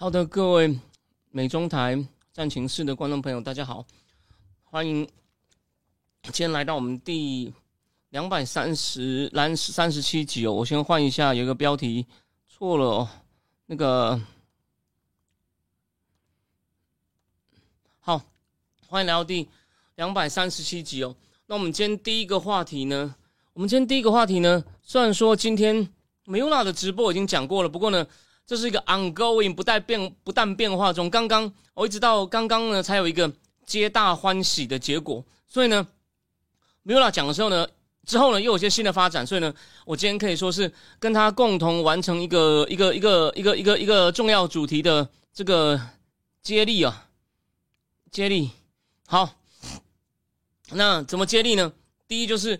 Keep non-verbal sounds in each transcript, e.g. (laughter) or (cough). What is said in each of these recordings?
好的，各位美中台战情室的观众朋友，大家好，欢迎今天来到我们第两百三十、三三十七集哦。我先换一下，有一个标题错了哦。那个好，欢迎来到第两百三十七集哦。那我们今天第一个话题呢？我们今天第一个话题呢？虽然说今天梅乌娜的直播已经讲过了，不过呢。这是一个 ongoing 不带变不但变化中，刚刚我一直到刚刚呢才有一个皆大欢喜的结果，所以呢，米拉讲的时候呢，之后呢又有些新的发展，所以呢，我今天可以说是跟他共同完成一个一个一个一个一个一个重要主题的这个接力啊，接力。好，那怎么接力呢？第一就是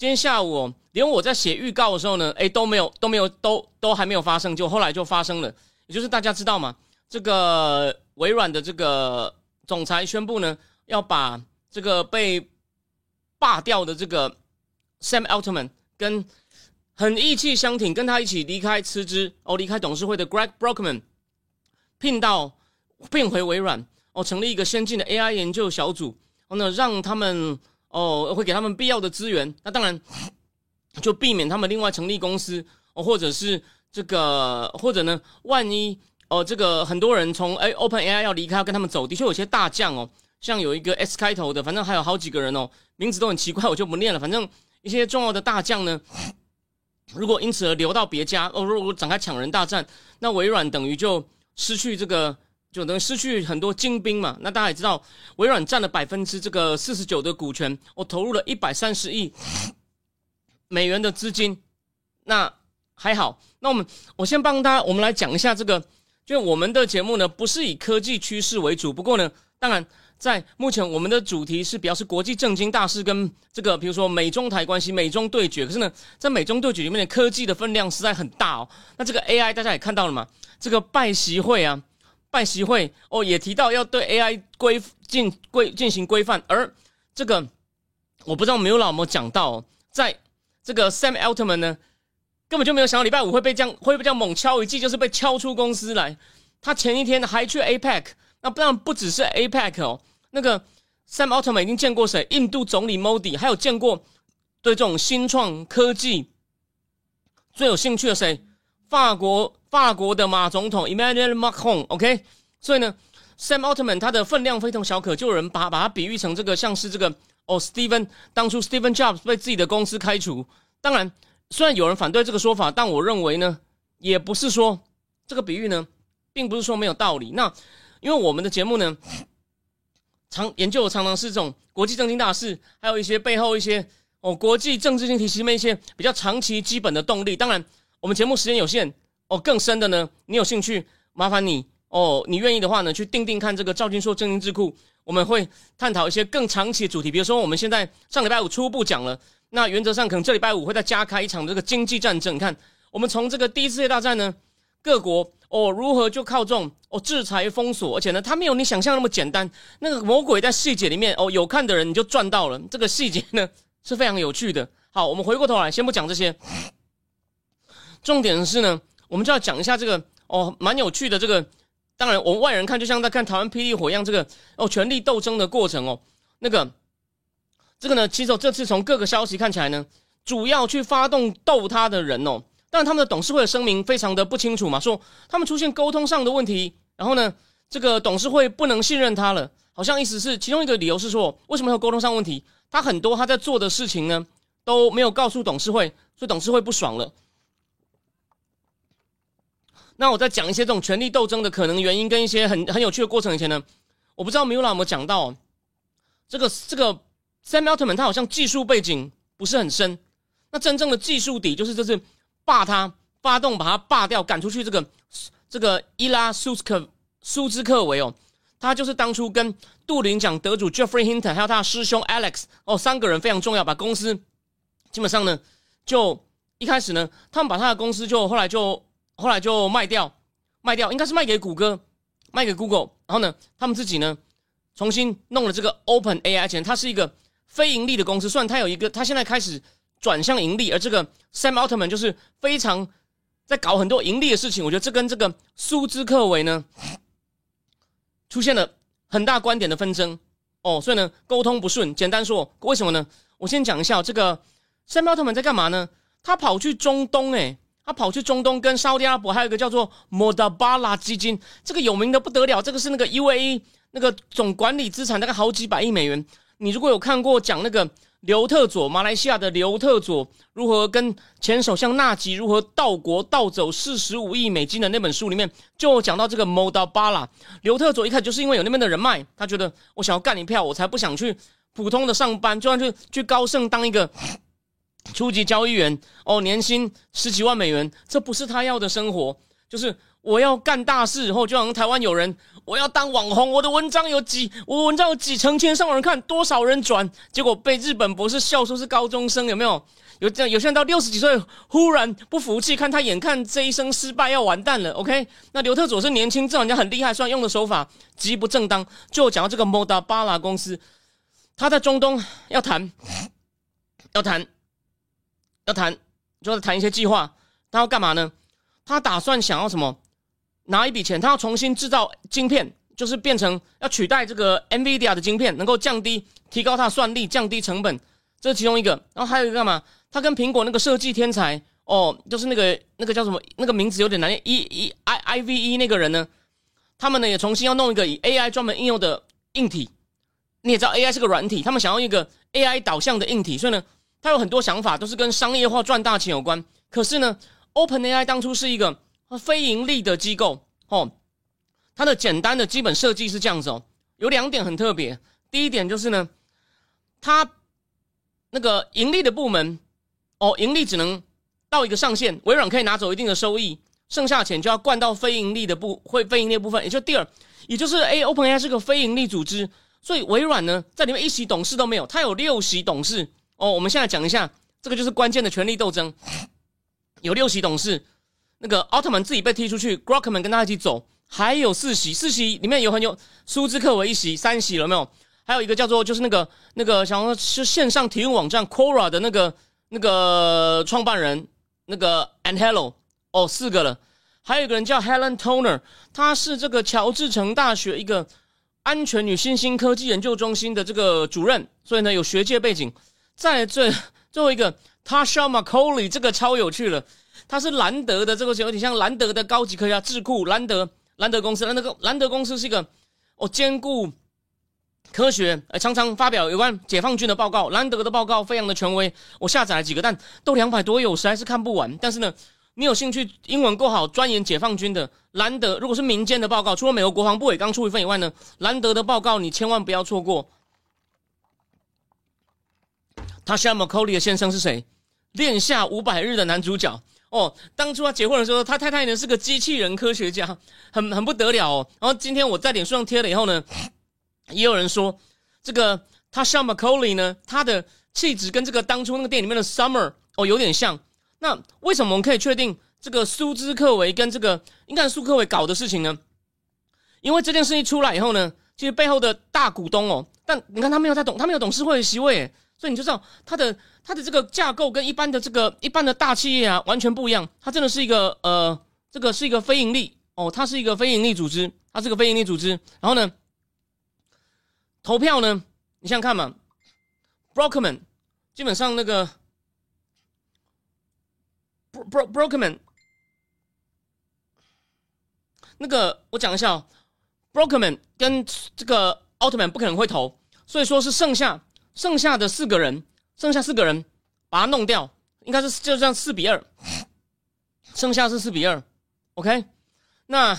今天下午。连我在写预告的时候呢，哎都没有都没有都都还没有发生，就后来就发生了。也就是大家知道嘛，这个微软的这个总裁宣布呢，要把这个被罢掉的这个 Sam Altman 跟很意气相挺，跟他一起离开辞职哦，离开董事会的 Greg Brockman 聘到聘回微软哦，成立一个先进的 AI 研究小组，然后呢，让他们哦会给他们必要的资源。那当然。就避免他们另外成立公司哦，或者是这个，或者呢，万一哦，这个很多人从哎，Open AI 要离开，要跟他们走，的确有些大将哦，像有一个 S 开头的，反正还有好几个人哦，名字都很奇怪，我就不念了。反正一些重要的大将呢，如果因此而流到别家哦，如果展开抢人大战，那微软等于就失去这个，就等于失去很多精兵嘛。那大家也知道，微软占了百分之这个四十九的股权，我投入了一百三十亿。美元的资金，那还好。那我们我先帮他，我们来讲一下这个。就我们的节目呢，不是以科技趋势为主。不过呢，当然在目前我们的主题是比较是国际政经大事跟这个，比如说美中台关系、美中对决。可是呢，在美中对决里面的科技的分量实在很大哦。那这个 AI 大家也看到了嘛？这个拜习会啊，拜习会哦，也提到要对 AI 规进规进行规范。而这个我不知道没有老莫讲到在。这个 Sam Altman 呢，根本就没有想到礼拜五会被这样会被这样猛敲一记，就是被敲出公司来。他前一天还去 APEC，那不然不只是 APEC 哦。那个 Sam Altman 已经见过谁？印度总理 Modi，还有见过对这种新创科技最有兴趣的谁？法国法国的马总统 Emmanuel Macron。OK，所以呢，Sam Altman 他的分量非同小可，就有人把把它比喻成这个像是这个。哦，Steven，当初 Steven Jobs 被自己的公司开除。当然，虽然有人反对这个说法，但我认为呢，也不是说这个比喻呢，并不是说没有道理。那因为我们的节目呢，常研究常常是这种国际政经大事，还有一些背后一些哦国际政治性题里面一些比较长期基本的动力。当然，我们节目时间有限，哦，更深的呢，你有兴趣，麻烦你哦，你愿意的话呢，去定定看这个赵金硕政经智库。我们会探讨一些更长期的主题，比如说我们现在上礼拜五初步讲了，那原则上可能这礼拜五会再加开一场这个经济战争。你看，我们从这个第一次世界大战呢，各国哦如何就靠这种哦制裁封锁，而且呢，它没有你想象那么简单。那个魔鬼在细节里面哦，有看的人你就赚到了。这个细节呢是非常有趣的。好，我们回过头来，先不讲这些，重点是呢，我们就要讲一下这个哦蛮有趣的这个。当然，我们外人看就像在看台湾霹雳火一样，这个哦权力斗争的过程哦，那个这个呢，其实这次从各个消息看起来呢，主要去发动斗他的人哦，但他们的董事会的声明非常的不清楚嘛，说他们出现沟通上的问题，然后呢，这个董事会不能信任他了，好像意思是其中一个理由是说，为什么有沟通上问题？他很多他在做的事情呢都没有告诉董事会，所以董事会不爽了。那我在讲一些这种权力斗争的可能原因跟一些很很有趣的过程以前呢，我不知道米拉有没有讲到，这个这个 Sam Altman 他好像技术背景不是很深，那真正的技术底就是这是霸他发动把他罢掉赶出去这个这个伊拉苏斯克苏兹克维哦，他就是当初跟杜林奖得主 Jeffrey Hinton 还有他的师兄 Alex 哦三个人非常重要，把公司基本上呢就一开始呢他们把他的公司就后来就后来就卖掉卖掉，应该是卖给谷歌。卖给 Google，然后呢，他们自己呢重新弄了这个 Open AI 前，它是一个非盈利的公司，虽然它有一个，它现在开始转向盈利，而这个 Sam Altman 就是非常在搞很多盈利的事情。我觉得这跟这个苏兹克韦呢出现了很大观点的纷争哦，所以呢沟通不顺。简单说，为什么呢？我先讲一下这个 Sam Altman 在干嘛呢？他跑去中东，诶。他跑去中东跟沙特阿拉伯，还有一个叫做莫达巴拉基金，这个有名的不得了。这个是那个 UAE 那个总管理资产大概好几百亿美元。你如果有看过讲那个刘特佐，马来西亚的刘特佐如何跟前首相纳吉如何盗国盗走四十五亿美金的那本书里面，就讲到这个莫达巴拉。刘特佐一开始就是因为有那边的人脉，他觉得我想要干一票，我才不想去普通的上班，就算去去高盛当一个。初级交易员哦，年薪十几万美元，这不是他要的生活。就是我要干大事，然后就好像台湾有人，我要当网红，我的文章有几，我文章有几成千上万人看，多少人转，结果被日本博士笑说是高中生，有没有？有这样，有些人到六十几岁，忽然不服气，看他眼看这一生失败要完蛋了。OK，那刘特佐是年轻，这人家很厉害，虽然用的手法极不正当。就讲到这个 Moda 巴拉公司，他在中东要谈，要谈。要谈，就是谈一些计划。他要干嘛呢？他打算想要什么？拿一笔钱，他要重新制造晶片，就是变成要取代这个 NVIDIA 的晶片，能够降低、提高它的算力，降低成本。这是其中一个。然后还有一个干嘛？他跟苹果那个设计天才哦，就是那个那个叫什么？那个名字有点难念，E E I I V E 那个人呢？他们呢也重新要弄一个以 AI 专门应用的硬体。你也知道 AI 是个软体，他们想要一个 AI 导向的硬体，所以呢。他有很多想法，都是跟商业化赚大钱有关。可是呢，OpenAI 当初是一个非盈利的机构哦。它的简单的基本设计是这样子哦，有两点很特别。第一点就是呢，它那个盈利的部门哦，盈利只能到一个上限，微软可以拿走一定的收益，剩下钱就要灌到非盈利的部会非盈利部分。也就第二，也就是 A，OpenAI 是个非盈利组织，所以微软呢在里面一席董事都没有，它有六席董事。哦，我们现在讲一下，这个就是关键的权力斗争。有六席董事，那个奥特曼自己被踢出去 g r o k m a n 跟他一起走，还有四席，四席里面有很有苏兹克维一席，三席了没有？还有一个叫做就是那个那个想要是线上体育网站 Quora 的那个那个创办人那个 And Hello，哦，四个了。还有一个人叫 Helen Toner，他是这个乔治城大学一个安全与新兴科技研究中心的这个主任，所以呢有学界背景。再最最后一个，Tasha Macaulay，这个超有趣了。他是兰德的这个是有点像兰德的高级科学家，智库兰德兰德公司。兰德公兰德公司是一个哦兼顾科学，呃常常发表有关解放军的报告。兰德的报告非常的权威，我下载了几个，但都两百多页，我实在是看不完。但是呢，你有兴趣，英文够好，钻研解放军的兰德，如果是民间的报告，除了美国国防部也刚出一份以外呢，兰德的报告你千万不要错过。他 s h a m a c a u l y 的先生是谁？恋下五百日的男主角哦。当初他结婚的时候，他太太呢是个机器人科学家，很很不得了哦。然后今天我在脸书上贴了以后呢，也有人说这个他 s h a m a c a u l y 呢，他的气质跟这个当初那个店里面的 Summer 哦有点像。那为什么我们可以确定这个苏兹克维跟这个应该是苏克维搞的事情呢？因为这件事情出来以后呢，其实背后的大股东哦，但你看他没有在董，他没有董事会的席位。所以你就知道它的它的这个架构跟一般的这个一般的大企业啊完全不一样，它真的是一个呃，这个是一个非盈利哦，它是一个非盈利组织，它是个非盈利组织。然后呢，投票呢，你想想看嘛，Brokerman 基本上那个 Bro Brokerman 那个我讲一下，Brokerman 跟这个奥特曼不可能会投，所以说是剩下。剩下的四个人，剩下四个人把它弄掉，应该是就这样四比二，剩下是四比二，OK。那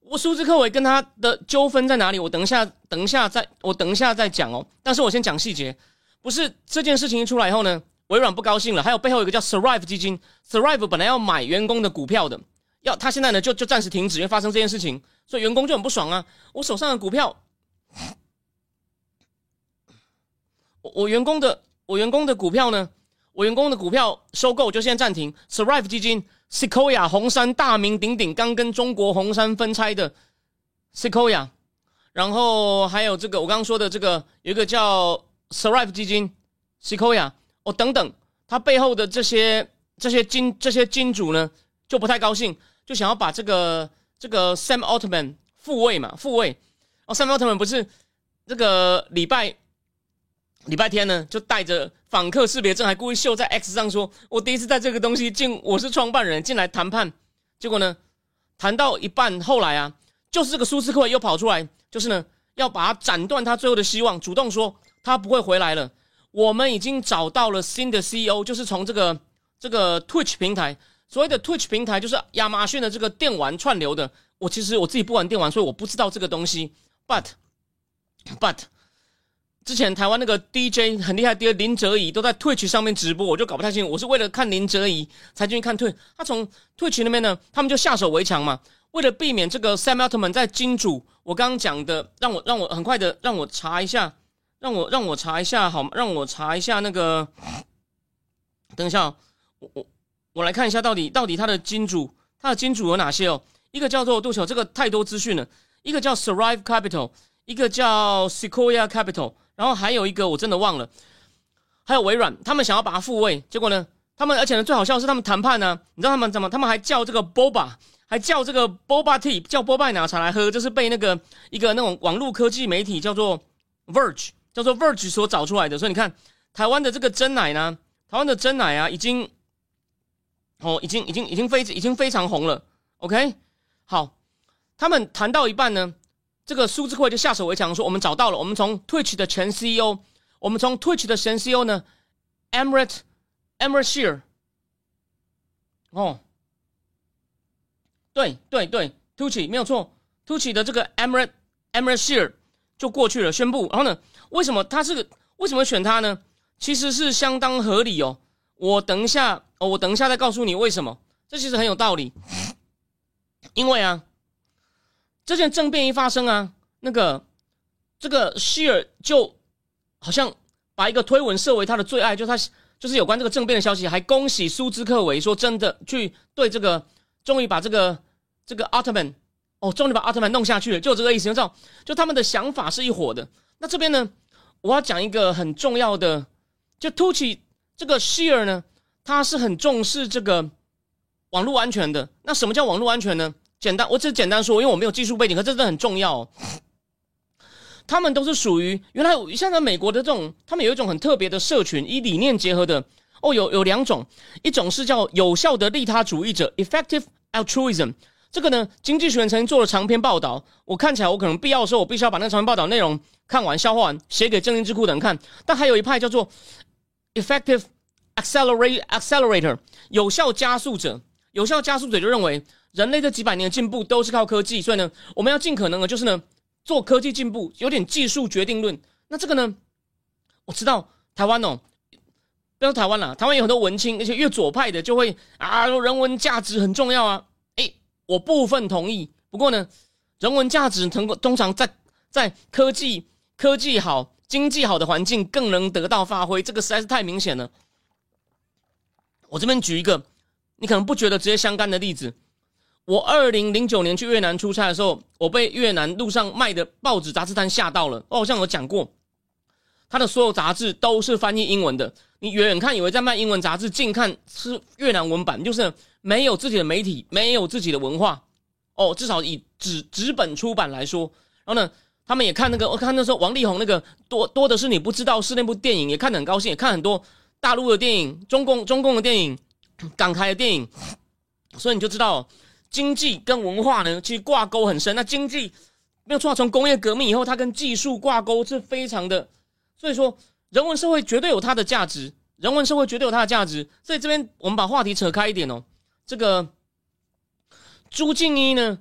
我苏兹克维跟他的纠纷在哪里？我等一下，等一下再，我等一下再讲哦。但是我先讲细节，不是这件事情一出来以后呢，微软不高兴了，还有背后有一个叫 Survive 基金，Survive 本来要买员工的股票的，要他现在呢就就暂时停止，因为发生这件事情，所以员工就很不爽啊。我手上的股票，我员工的我员工的股票呢，我员工的股票收购就现在暂停 Survive 基金。Sequoia 红杉大名鼎鼎，刚跟中国红杉分拆的 Sequoia，然后还有这个我刚刚说的这个有一个叫 Survive 基金 Sequoia 哦等等，它背后的这些这些金这些金主呢就不太高兴，就想要把这个这个 Sam Altman 复位嘛复位哦 Sam Altman 不是这个礼拜。礼拜天呢，就带着访客识别证，还故意秀在 X 上说：“我第一次带这个东西进，我是创办人进来谈判。”结果呢，谈到一半，后来啊，就是这个苏斯克又跑出来，就是呢，要把他斩断他最后的希望，主动说他不会回来了。我们已经找到了新的 CEO，就是从这个这个 Twitch 平台，所谓的 Twitch 平台就是亚马逊的这个电玩串流的。我其实我自己不玩电玩，所以我不知道这个东西。But but 之前台湾那个 DJ 很厉害的林哲怡都在 Twitch 上面直播，我就搞不太清楚。我是为了看林哲怡才进去看 Twitch。他从 Twitch 那边呢，他们就下手为强嘛，为了避免这个 Sam Altman 在金主，我刚刚讲的，让我让我很快的让我查一下，让我让我查一下好？让我查一下那个，等一下，我我我来看一下到底到底他的金主，他的金主有哪些哦？一个叫做杜小，这个太多资讯了。一个叫 Survive Capital，一个叫 Sequoia Capital。然后还有一个我真的忘了，还有微软，他们想要把它复位，结果呢，他们而且呢最好笑是他们谈判呢，你知道他们怎么？他们还叫这个 Boba，还叫这个 Boba Tea，叫波拜奶茶来喝，就是被那个一个那种网络科技媒体叫做 Verge，叫做 Verge 所找出来的。所以你看，台湾的这个真奶呢，台湾的真奶啊，已经哦，已经已经已经非已经非常红了。OK，好，他们谈到一半呢。这个苏志慧就下手为强，说我们找到了，我们从 Twitch 的前 CEO，我们从 Twitch 的前 CEO 呢，Emret Emret Shear，哦，对对对，Twitch 没有错，Twitch 的这个 Emret Emret Shear 就过去了，宣布。然后呢，为什么他是为什么选他呢？其实是相当合理哦。我等一下哦，我等一下再告诉你为什么。这其实很有道理，因为啊。这件政变一发生啊，那个这个希尔就好像把一个推文设为他的最爱，就他就是有关这个政变的消息，还恭喜苏兹克维说真的去对这个终于把这个这个奥特曼哦，终于把奥特曼弄下去了，就这个意思。你知道，就他们的想法是一伙的。那这边呢，我要讲一个很重要的，就突起这个希尔呢，他是很重视这个网络安全的。那什么叫网络安全呢？简单，我只简单说，因为我没有技术背景，可这真的很重要。他们都是属于原来现在美国的这种，他们有一种很特别的社群，以理念结合的。哦，有有两种，一种是叫有效的利他主义者 （effective altruism）。这个呢，经济学人曾经做了长篇报道。我看起来，我可能必要的时候，我必须要把那长篇报道内容看完、消化完，写给正经智库的人看。但还有一派叫做 effective accelerate accelerator，有效加速者。有效加速者就认为。人类这几百年的进步都是靠科技，所以呢，我们要尽可能的，就是呢，做科技进步，有点技术决定论。那这个呢，我知道台湾哦，不要台湾了，台湾有很多文青，而且越左派的就会啊，人文价值很重要啊。诶，我部分同意。不过呢，人文价值通过通常在在科技科技好、经济好的环境更能得到发挥，这个实在是太明显了。我这边举一个你可能不觉得直接相干的例子。我二零零九年去越南出差的时候，我被越南路上卖的报纸杂志摊吓到了。我好像有讲过，他的所有杂志都是翻译英文的。你远远看以为在卖英文杂志，近看是越南文版，就是没有自己的媒体，没有自己的文化。哦，至少以纸纸本出版来说，然后呢，他们也看那个，我看那时候王力宏那个多多的是你不知道是那部电影，也看得很高兴，也看很多大陆的电影、中共中共的电影、港台的电影，所以你就知道。经济跟文化呢，其实挂钩很深。那经济没有错，从工业革命以后，它跟技术挂钩是非常的。所以说，人文社会绝对有它的价值，人文社会绝对有它的价值。所以这边我们把话题扯开一点哦。这个朱静一呢，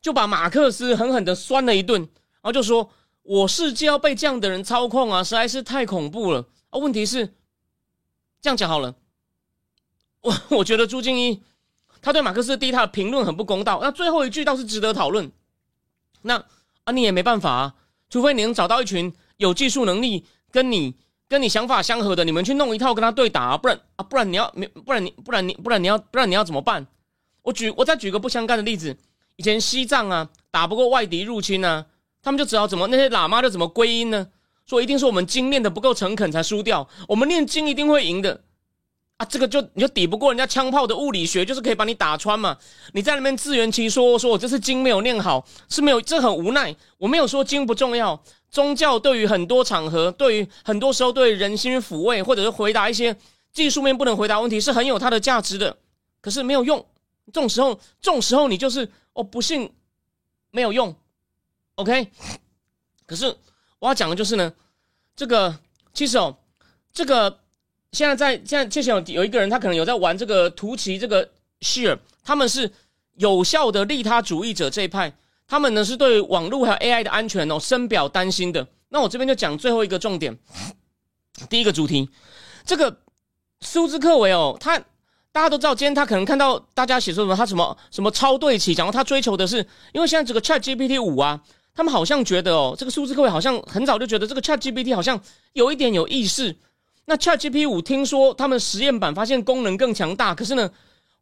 就把马克思狠狠的酸了一顿，然后就说：“我世界要被这样的人操控啊，实在是太恐怖了。”啊，问题是这样讲好了，我我觉得朱静一他对马克思第一他的评论很不公道，那最后一句倒是值得讨论。那啊，你也没办法啊，除非你能找到一群有技术能力跟你跟你想法相合的，你们去弄一套跟他对打啊，不然啊，不然你要没不然你不然你不然你要不然你要怎么办？我举我再举个不相干的例子。以前西藏啊打不过外敌入侵啊，他们就只好怎么那些喇嘛就怎么归因呢？说一定是我们经练的不够诚恳才输掉，我们念经一定会赢的这个就你就抵不过人家枪炮的物理学，就是可以把你打穿嘛！你在那边自圆其说，说我这次经没有念好，是没有，这很无奈。我没有说经不重要，宗教对于很多场合，对于很多时候对人心抚慰，或者是回答一些技术面不能回答问题，是很有它的价值的。可是没有用，这种时候，这种时候你就是。哦，不信没有用，OK。可是我要讲的就是呢，这个其实哦，这个现在在现在之前有有一个人，他可能有在玩这个图奇这个 share，他们是有效的利他主义者这一派，他们呢是对网络还有 AI 的安全哦深表担心的。那我这边就讲最后一个重点，第一个主题，这个苏兹克维哦，他。大家都知道，今天他可能看到大家写说什么，他什么什么超对齐，讲到他追求的是，因为现在这个 Chat GPT 五啊，他们好像觉得哦，这个数字各位好像很早就觉得这个 Chat GPT 好像有一点有意识。那 Chat GPT 五听说他们实验版发现功能更强大，可是呢，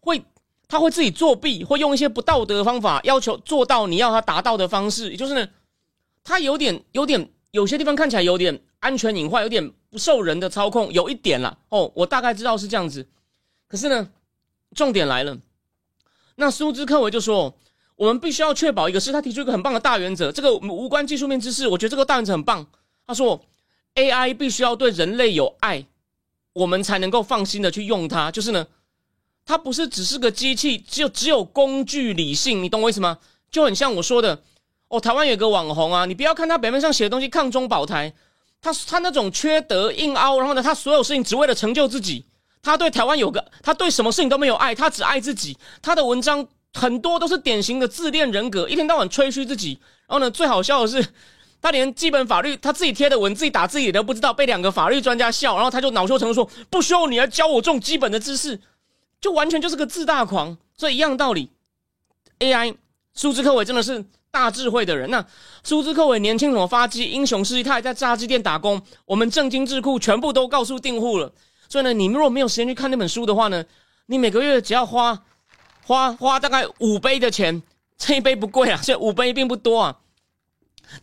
会他会自己作弊，会用一些不道德的方法要求做到你要他达到的方式，也就是呢，他有点有点有些地方看起来有点安全隐患，有点不受人的操控，有一点了哦，我大概知道是这样子。可是呢，重点来了。那苏兹克维就说：“我们必须要确保一个是他提出一个很棒的大原则，这个无关技术面知识。我觉得这个大原则很棒。他说，AI 必须要对人类有爱，我们才能够放心的去用它。就是呢，它不是只是个机器，只有只有工具理性。你懂我意思吗？就很像我说的哦，台湾有个网红啊，你不要看他表面上写的东西抗中保台，他他那种缺德硬凹，然后呢，他所有事情只为了成就自己。”他对台湾有个，他对什么事情都没有爱，他只爱自己。他的文章很多都是典型的自恋人格，一天到晚吹嘘自己。然后呢，最好笑的是，他连基本法律他自己贴的文，自己打自己都不知道，被两个法律专家笑，然后他就恼羞成怒说：“不需要你来教我这种基本的知识，就完全就是个自大狂。”所以一样道理，AI 苏兹克伟真的是大智慧的人。那苏兹克伟年轻怎么发迹，英雄事迹，他还在炸鸡店打工，我们正金智库全部都告诉订户了。所以呢，你们如果没有时间去看那本书的话呢，你每个月只要花花花大概五杯的钱，这一杯不贵啊，所以五杯并不多啊，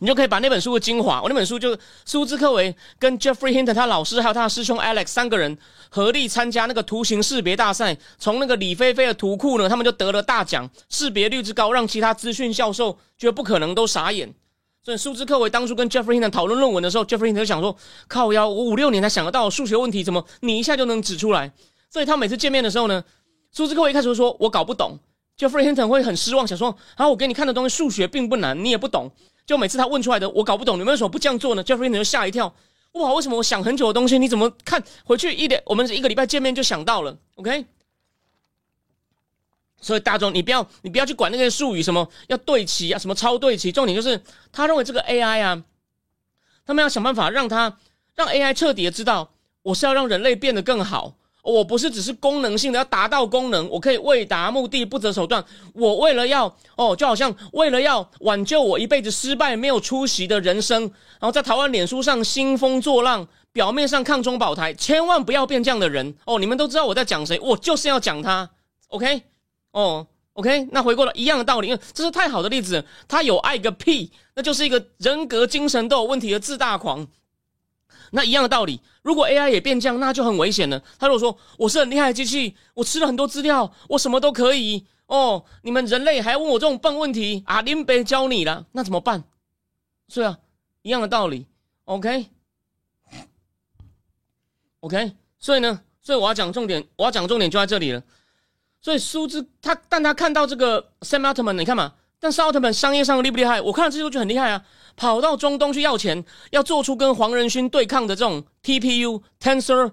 你就可以把那本书的精华，我那本书就苏兹克维跟 Jeffrey Hinton 他老师还有他的师兄 Alex 三个人合力参加那个图形识别大赛，从那个李飞飞的图库呢，他们就得了大奖，识别率之高，让其他资讯教授觉得不可能都傻眼。所以苏兹克维当初跟 Jeffrey Hinton 讨论论文的时候，Jeffrey Hinton 就想说：“靠腰，我五六年才想得到数学问题，怎么你一下就能指出来？”所以他每次见面的时候呢，苏兹克维一开始说：“我搞不懂。”Jeffrey Hinton 会很失望，想说：“啊，我给你看的东西数学并不难，你也不懂。”就每次他问出来的，我搞不懂，你们为什么不这样做呢？Jeffrey 就吓一跳：“哇，为什么我想很久的东西，你怎么看回去一点？我们一个礼拜见面就想到了？”OK。所以大众，你不要，你不要去管那些术语，什么要对齐啊，什么超对齐。重点就是，他认为这个 AI 啊，他们要想办法让他让 AI 彻底的知道，我是要让人类变得更好。我不是只是功能性的，要达到功能，我可以为达目的不择手段。我为了要哦，就好像为了要挽救我一辈子失败没有出息的人生，然后在台湾脸书上兴风作浪，表面上抗中保台，千万不要变这样的人哦。你们都知道我在讲谁，我就是要讲他。OK。哦，OK，那回过来一样的道理，因为这是太好的例子，他有爱个屁，那就是一个人格精神都有问题的自大狂。那一样的道理，如果 AI 也变这样，那就很危险了。他如果说我是很厉害的机器，我吃了很多资料，我什么都可以哦，你们人类还问我这种笨问题啊？林北教你了，那怎么办？是啊，一样的道理。OK，OK，所以呢，所以我要讲重点，我要讲重点就在这里了。所以苏兹他，但他看到这个 Sam Altman，你看嘛，但是奥特曼商业上厉不厉害？我看了这些就很厉害啊，跑到中东去要钱，要做出跟黄仁勋对抗的这种 TPU Tensor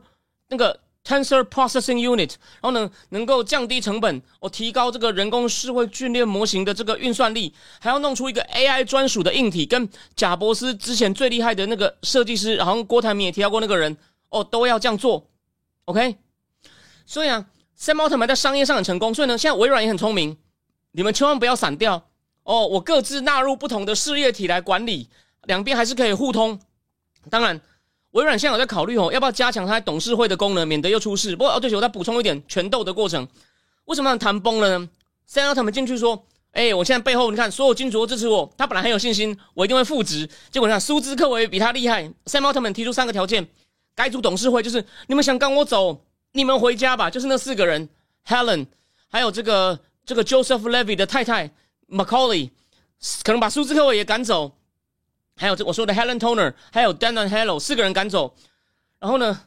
那个 Tensor Processing Unit，然后呢，能够降低成本，哦，提高这个人工智慧训练模型的这个运算力，还要弄出一个 AI 专属的硬体，跟贾伯斯之前最厉害的那个设计师，好像郭台铭也提到过那个人，哦，都要这样做，OK。所以啊，Sam Altman 在商业上很成功，所以呢，现在微软也很聪明，你们千万不要散掉哦，我各自纳入不同的事业体来管理，两边还是可以互通，当然。微软现在有在考虑哦，要不要加强它董事会的功能，免得又出事。不过哦，对，我再补充一点，权斗的过程为什么谈崩了呢？Sam Altman 进去说：“哎，我现在背后你看，所有金主都支持我。他本来很有信心，我一定会复职。结果你看，苏兹克维比他厉害。Sam Altman 提出三个条件，改组董事会就是你们想赶我走，你们回家吧。就是那四个人，Helen，还有这个这个 Joseph Levy 的太太 Macaulay，可能把苏兹克维也赶走。”还有这我说的 Helen Toner，还有 Dan and Hello 四个人赶走，然后呢，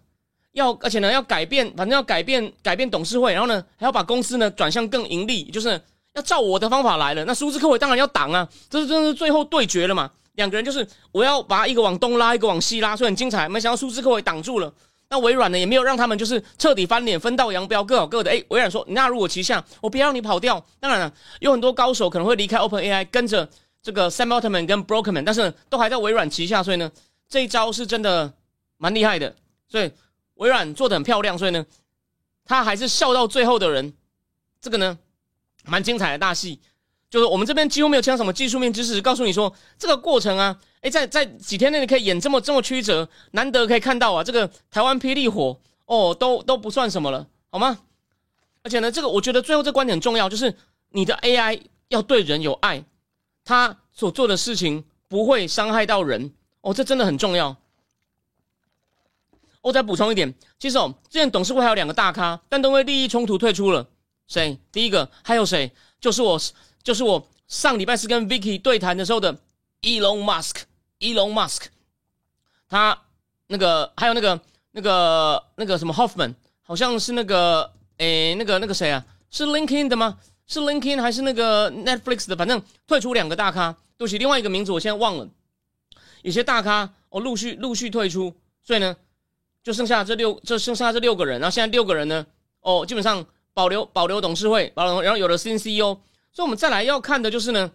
要而且呢要改变，反正要改变改变董事会，然后呢还要把公司呢转向更盈利，就是要照我的方法来了。那苏兹克韦当然要挡啊，这是真的是最后对决了嘛？两个人就是我要把一个往东拉，一个往西拉，所以很精彩。没想到苏兹克韦挡住了，那微软呢也没有让他们就是彻底翻脸，分道扬镳，各搞各的。哎，微软说纳入我旗下，我不要让你跑掉。当然了，有很多高手可能会离开 Open AI，跟着。这个 Sam Altman 跟 Brockman，但是都还在微软旗下，所以呢，这一招是真的蛮厉害的。所以微软做的很漂亮，所以呢，他还是笑到最后的人。这个呢，蛮精彩的大戏，就是我们这边几乎没有讲什么技术面知识，告诉你说这个过程啊，哎，在在几天内你可以演这么这么曲折，难得可以看到啊，这个台湾霹雳火哦，都都不算什么了，好吗？而且呢，这个我觉得最后这观点很重要，就是你的 AI 要对人有爱。他所做的事情不会伤害到人哦，这真的很重要。我再补充一点，其实哦，之前董事会还有两个大咖，但都因为利益冲突退出了。谁？第一个还有谁？就是我，就是我上礼拜是跟 Vicky 对谈的时候的 Elon Musk，Elon Musk。他那个还有那个那个那个什么 Hoffman，好像是那个诶，那个那个谁啊？是 LinkedIn 的吗？是 LinkedIn 还是那个 Netflix 的？反正退出两个大咖，对不起，另外一个名字我现在忘了。有些大咖哦，陆续陆续退出，所以呢，就剩下这六，这剩下这六个人。然后现在六个人呢，哦，基本上保留保留董事会，保留，然后有了新 CEO。所以我们再来要看的就是呢，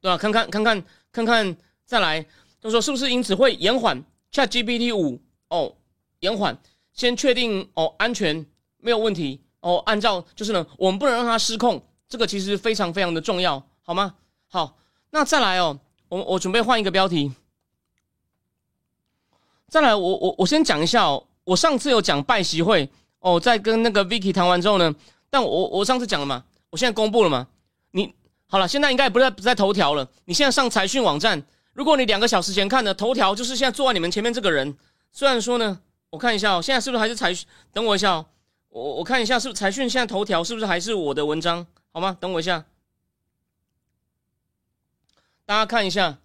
对吧？看看看看看看，再来，就说是不是因此会延缓 ChatGPT 五哦，延缓，先确定哦，安全没有问题。哦，按照就是呢，我们不能让它失控，这个其实非常非常的重要，好吗？好，那再来哦，我我准备换一个标题。再来，我我我先讲一下哦，我上次有讲拜习会哦，在跟那个 Vicky 谈完之后呢，但我我上次讲了嘛，我现在公布了嘛，你好了，现在应该也不在不在头条了，你现在上财讯网站，如果你两个小时前看的头条，就是现在坐在你们前面这个人，虽然说呢，我看一下哦，现在是不是还是财讯？等我一下哦。我我看一下，是不是财讯现在头条是不是还是我的文章？好吗？等我一下，大家看一下，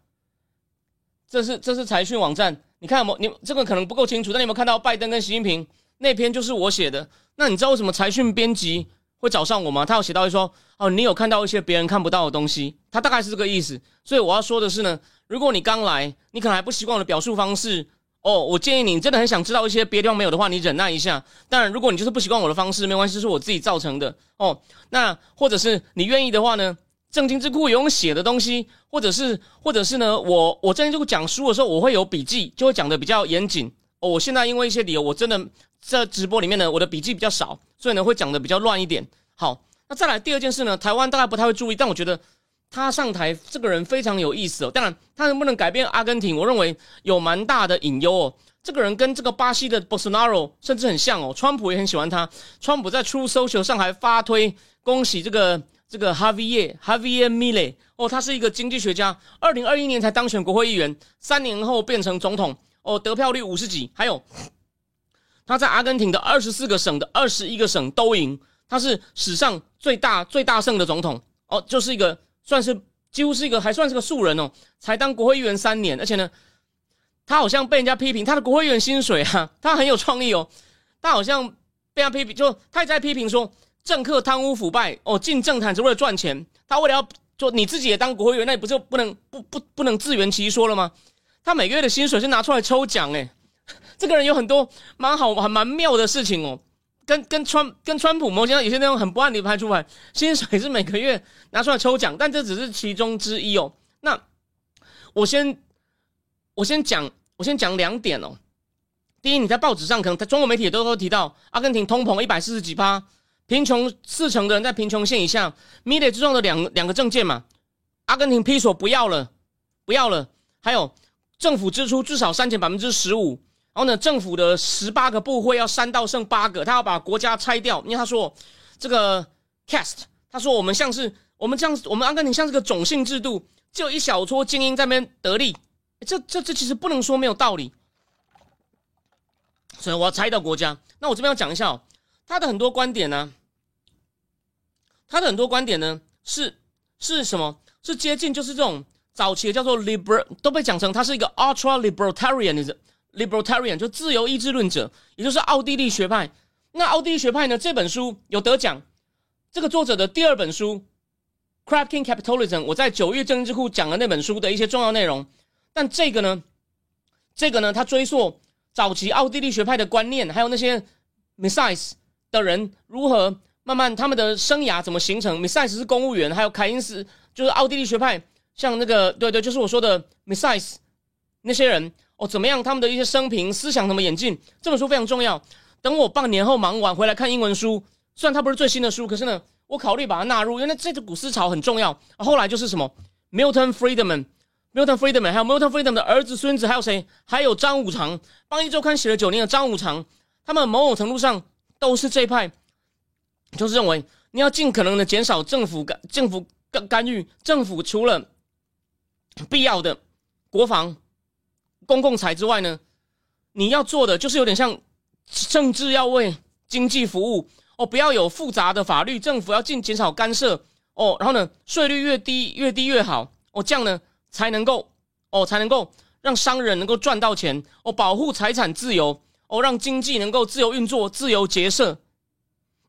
这是这是财讯网站，你看有没？你这个可能不够清楚，但你有没有看到拜登跟习近平那篇就是我写的？那你知道为什么财讯编辑会找上我吗？他有写到说，哦，你有看到一些别人看不到的东西，他大概是这个意思。所以我要说的是呢，如果你刚来，你可能还不习惯我的表述方式。哦，我建议你真的很想知道一些别地方没有的话，你忍耐一下。当然，如果你就是不习惯我的方式，没关系，是我自己造成的。哦，那或者是你愿意的话呢？正经智库有写的东西，或者是或者是呢？我我正经智库讲书的时候，我会有笔记，就会讲的比较严谨。哦，我现在因为一些理由，我真的在直播里面呢，我的笔记比较少，所以呢会讲的比较乱一点。好，那再来第二件事呢，台湾大概不太会注意，但我觉得。他上台，这个人非常有意思哦。当然，他能不能改变阿根廷，我认为有蛮大的隐忧哦。这个人跟这个巴西的 Bolsonaro 甚至很像哦。川普也很喜欢他。川普在 True Social 上还发推恭喜这个这个 Javier Javier m i l e 哦，他是一个经济学家，二零二一年才当选国会议员，三年后变成总统哦，得票率五十几。还有他在阿根廷的二十四个省的二十一个省都赢，他是史上最大最大胜的总统哦，就是一个。算是几乎是一个还算是个素人哦，才当国会议员三年，而且呢，他好像被人家批评他的国会议员薪水啊，(laughs) 他很有创意哦，他好像被他批评，就他也在批评说政客贪污腐败哦，进政坛只为了赚钱，他为了要就你自己也当国会议员，那你不就不能不不不能自圆其说了吗？他每个月的薪水是拿出来抽奖诶，(laughs) 这个人有很多蛮好、还蛮妙的事情哦。跟跟川跟川普某些有些那种很不按理拍出来，薪水是每个月拿出来抽奖，但这只是其中之一哦。那我先我先讲我先讲两点哦。第一，你在报纸上可能在中国媒体也都会提到，阿根廷通膨一百四十几趴，贫穷四成的人在贫穷线以下。米雷之中的两两个证件嘛，阿根廷批索不要了，不要了。还有政府支出至少删减百分之十五。然后呢，政府的十八个部会要删到剩八个，他要把国家拆掉。因为他说这个 cast，他说我们像是我们这样，我们阿根廷像是个种姓制度，就一小撮精英在那边得利。这这这其实不能说没有道理。所以我要拆掉国家。那我这边要讲一下哦，他的很多观点呢，他的很多观点呢是是什么？是接近就是这种早期的叫做 liberal，都被讲成他是一个 ultra libertarianism。Libertarian 就自由意志论者，也就是奥地利学派。那奥地利学派呢？这本书有得奖。这个作者的第二本书《Cracking Capitalism》，我在九月政治库讲了那本书的一些重要内容。但这个呢，这个呢，他追溯早期奥地利学派的观念，还有那些 Mises 的人如何慢慢他们的生涯怎么形成。Mises 是公务员，还有凯因斯就是奥地利学派，像那个对对，就是我说的 Mises 那些人。哦，怎么样？他们的一些生平、思想怎么演进？这本书非常重要。等我半年后忙完回来看英文书，虽然它不是最新的书，可是呢，我考虑把它纳入，因为这个古思潮很重要。后来就是什么，Milton Friedman，Milton Friedman，还有 Milton Friedman 的儿子、孙子，还有谁？还有张五常，帮一周刊写了九年的张五常，他们某种程度上都是这派，就是认为你要尽可能的减少政府干、政府干干预，政府除了必要的国防。公共财之外呢，你要做的就是有点像政治要为经济服务哦，不要有复杂的法律，政府要尽减少干涉哦，然后呢，税率越低越低越好哦，这样呢才能够哦才能够让商人能够赚到钱哦，保护财产自由哦，让经济能够自由运作、自由结社。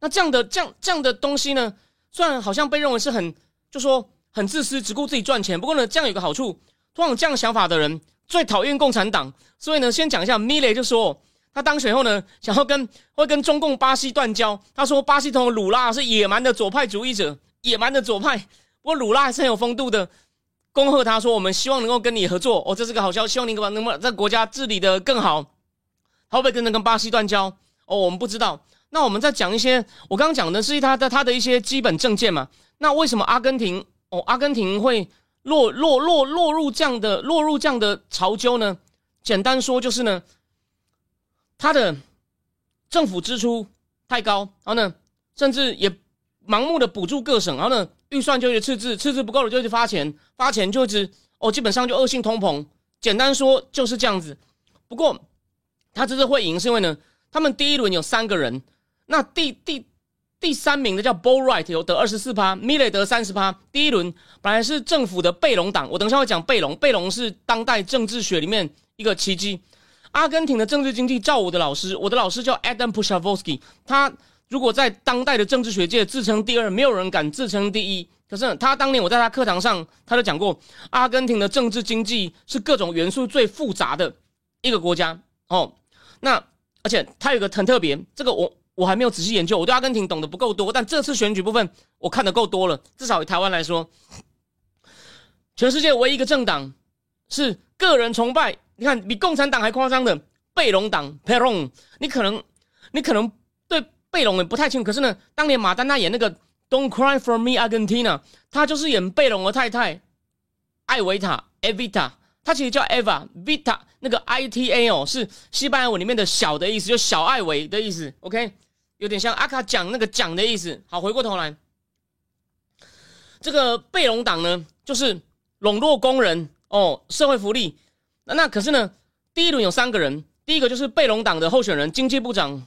那这样的这样这样的东西呢，虽然好像被认为是很就说很自私，只顾自己赚钱，不过呢，这样有个好处，通常这样想法的人。最讨厌共产党，所以呢，先讲一下米雷就说他当选后呢，想要跟会跟中共巴西断交。他说巴西统鲁拉是野蛮的左派主义者，野蛮的左派。不过鲁拉还是很有风度的，恭贺他说我们希望能够跟你合作。哦，这是个好消息，希望你能能不能在国家治理的更好。他会不会跟着跟巴西断交？哦，我们不知道。那我们再讲一些，我刚刚讲的是他的他的一些基本证件嘛。那为什么阿根廷哦，阿根廷会？落落落落入这样的落入这样的潮纠呢？简单说就是呢，他的政府支出太高，然后呢，甚至也盲目的补助各省，然后呢，预算就一直赤字，赤字不够了就去发钱，发钱就一直哦，基本上就恶性通膨。简单说就是这样子。不过他这次会赢是因为呢，他们第一轮有三个人，那第第。第三名的叫 b o l Right，有得二十四趴，米雷得三十趴。第一轮本来是政府的贝隆党，我等一下会讲贝隆。贝隆是当代政治学里面一个奇迹。阿根廷的政治经济，照我的老师，我的老师叫 Adam p u s h a v o s k y 他如果在当代的政治学界自称第二，没有人敢自称第一。可是他当年我在他课堂上，他就讲过，阿根廷的政治经济是各种元素最复杂的一个国家。哦，那而且他有个很特别，这个我。我还没有仔细研究，我对阿根廷懂得不够多，但这次选举部分我看的够多了。至少以台湾来说，全世界唯一一个政党是个人崇拜，你看比共产党还夸张的贝隆党 （Peron）。你可能你可能对贝隆也不太清楚，可是呢，当年马丹娜演那个《Don't Cry for Me Argentina》，她就是演贝隆的太太艾维塔 （Evita）。她其实叫 Eva Vita，那个 I T A 哦，是西班牙文里面的小的意思，就小艾维的意思。OK。有点像阿卡讲那个讲的意思。好，回过头来，这个贝隆党呢，就是笼络工人哦，社会福利。那那可是呢，第一轮有三个人，第一个就是贝隆党的候选人，经济部长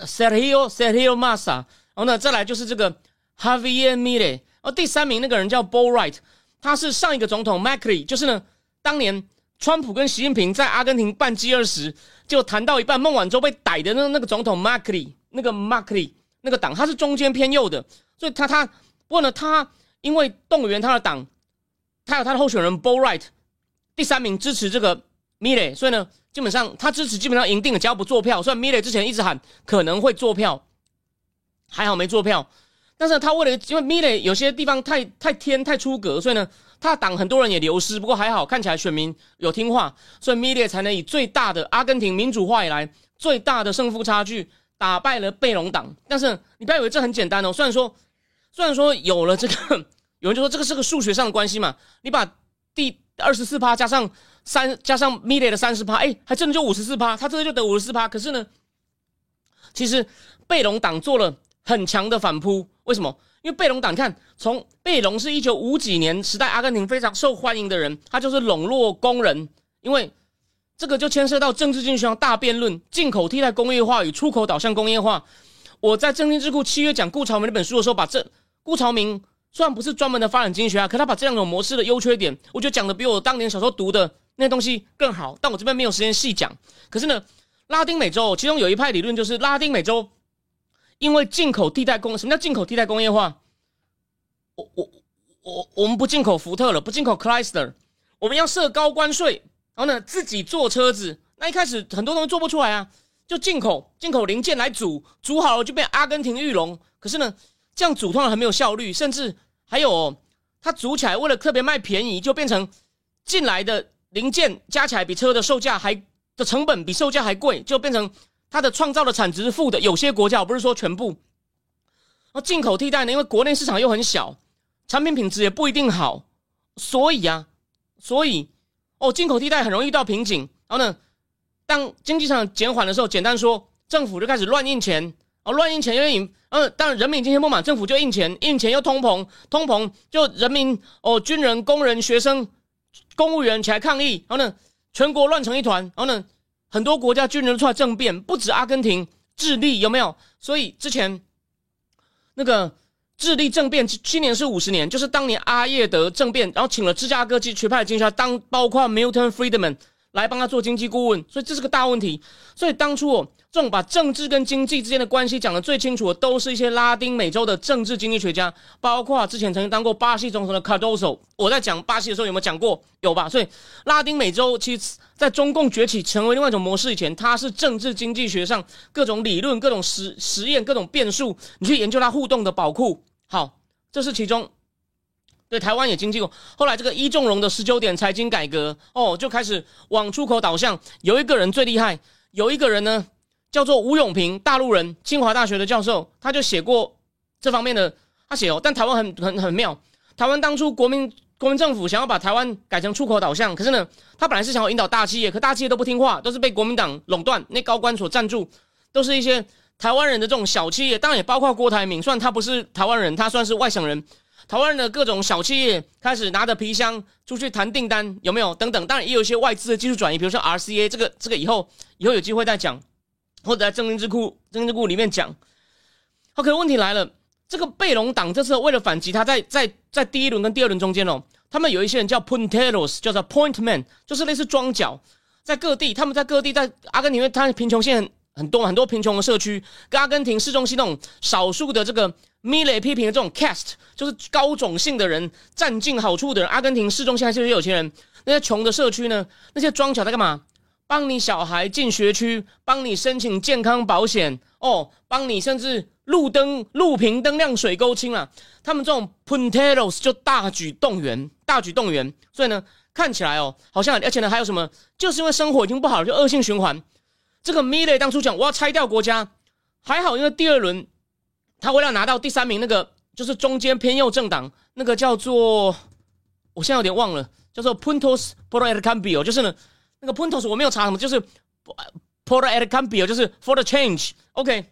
Sergio Sergio Massa，然后呢，再来就是这个 Javier Milei，然后第三名那个人叫 b o l Right，他是上一个总统 Macri，就是呢，当年川普跟习近平在阿根廷办 G 二十，就谈到一半，孟晚舟被逮的那那个总统 Macri。那个 Macri 那个党，他是中间偏右的，所以他他不过呢，他因为动员他的党，他有他的候选人 b o l Right，第三名支持这个 Mile，所以呢，基本上他支持基本上赢定了，只要不做票。虽然米雷之前一直喊可能会做票，还好没做票。但是他为了因为 m i l l e 有些地方太太天太出格，所以呢，他的党很多人也流失。不过还好，看起来选民有听话，所以 m i l l e 才能以最大的阿根廷民主化以来最大的胜负差距打败了贝隆党。但是你不要以为这很简单哦，虽然说虽然说有了这个，(coughs) 有人就说这个是个数学上的关系嘛，你把第二十四趴加上三加上米雷的三十趴，哎，还真的就五十四趴，他真的就得五十四趴。可是呢，其实贝隆党做了很强的反扑。为什么？因为贝隆党，你看，从贝隆是一九五几年时代阿根廷非常受欢迎的人，他就是笼络工人。因为这个就牵涉到政治经济学上大辩论：进口替代工业化与出口导向工业化。我在政经智库七月讲顾朝明那本书的时候，把这顾朝明虽然不是专门的发展经济学啊，可他把这两种模式的优缺点，我觉得讲的比我当年小时候读的那些东西更好。但我这边没有时间细讲。可是呢，拉丁美洲其中有一派理论就是拉丁美洲。因为进口替代工，什么叫进口替代工业化？我我我我们不进口福特了，不进口 Chrysler，我们要设高关税，然后呢自己做车子。那一开始很多东西做不出来啊，就进口进口零件来组，组好了就变阿根廷玉龙。可是呢，这样组通常很没有效率，甚至还有哦它组起来为了特别卖便宜，就变成进来的零件加起来比车的售价还的成本比售价还贵，就变成。它的创造的产值是负的，有些国家我不是说全部。那进口替代呢？因为国内市场又很小，产品品质也不一定好，所以啊，所以哦，进口替代很容易遇到瓶颈。然后呢，当经济上减缓的时候，简单说，政府就开始乱印钱，哦，乱印钱因为引，嗯，当人民经济不满，政府就印钱，印钱又通膨，通膨就人民哦，军人、工人、学生、公务员起来抗议，然后呢，全国乱成一团，然后呢。很多国家军人出来政变，不止阿根廷、智利有没有？所以之前那个智利政变，今年是五十年，就是当年阿耶德政变，然后请了芝加哥学派的经济学家当，包括 Milton Friedman。来帮他做经济顾问，所以这是个大问题。所以当初哦，这种把政治跟经济之间的关系讲得最清楚的，都是一些拉丁美洲的政治经济学家，包括之前曾经当过巴西总统的 Cardoso。我在讲巴西的时候有没有讲过？有吧？所以拉丁美洲其实，在中共崛起成为另外一种模式以前，它是政治经济学上各种理论、各种实实验、各种变数，你去研究它互动的宝库。好，这是其中。对台湾也经济过，后来这个一纵容的十九点财经改革哦，就开始往出口导向。有一个人最厉害，有一个人呢叫做吴永平，大陆人，清华大学的教授，他就写过这方面的，他写哦。但台湾很很很妙，台湾当初国民国民政府想要把台湾改成出口导向，可是呢，他本来是想要引导大企业，可大企业都不听话，都是被国民党垄断，那高官所赞助，都是一些台湾人的这种小企业，当然也包括郭台铭，虽然他不是台湾人，他算是外省人。台湾人的各种小企业开始拿着皮箱出去谈订单，有没有？等等，当然也有一些外资的技术转移，比如说 RCA 这个，这个以后以后有机会再讲，或者在正经智库正经智库里面讲。OK，问题来了，这个贝隆党这次为了反击，他在在在第一轮跟第二轮中间哦，他们有一些人叫 Punteros，叫做 Point Man，就是类似装脚，在各地，他们在各地，在阿根廷，因为它贫穷线很多很多贫穷的社区，跟阿根廷市中心那种少数的这个。米雷批评的这种 cast 就是高种姓的人占尽好处的人。阿根廷市中心还是有钱人，那些穷的社区呢？那些庄脚在干嘛？帮你小孩进学区，帮你申请健康保险哦，帮你甚至路灯、路平灯亮、水沟清了。他们这种 punteros 就大举动员，大举动员。所以呢，看起来哦，好像而且呢，还有什么？就是因为生活已经不好了，就恶性循环。这个米雷当初讲我要拆掉国家，还好，因为第二轮。他为了拿到第三名，那个就是中间偏右政党，那个叫做，我现在有点忘了，叫做 Puntos por el cambio，就是呢，那个 Puntos 我没有查什么，就是 por el cambio，就是 for the change，OK。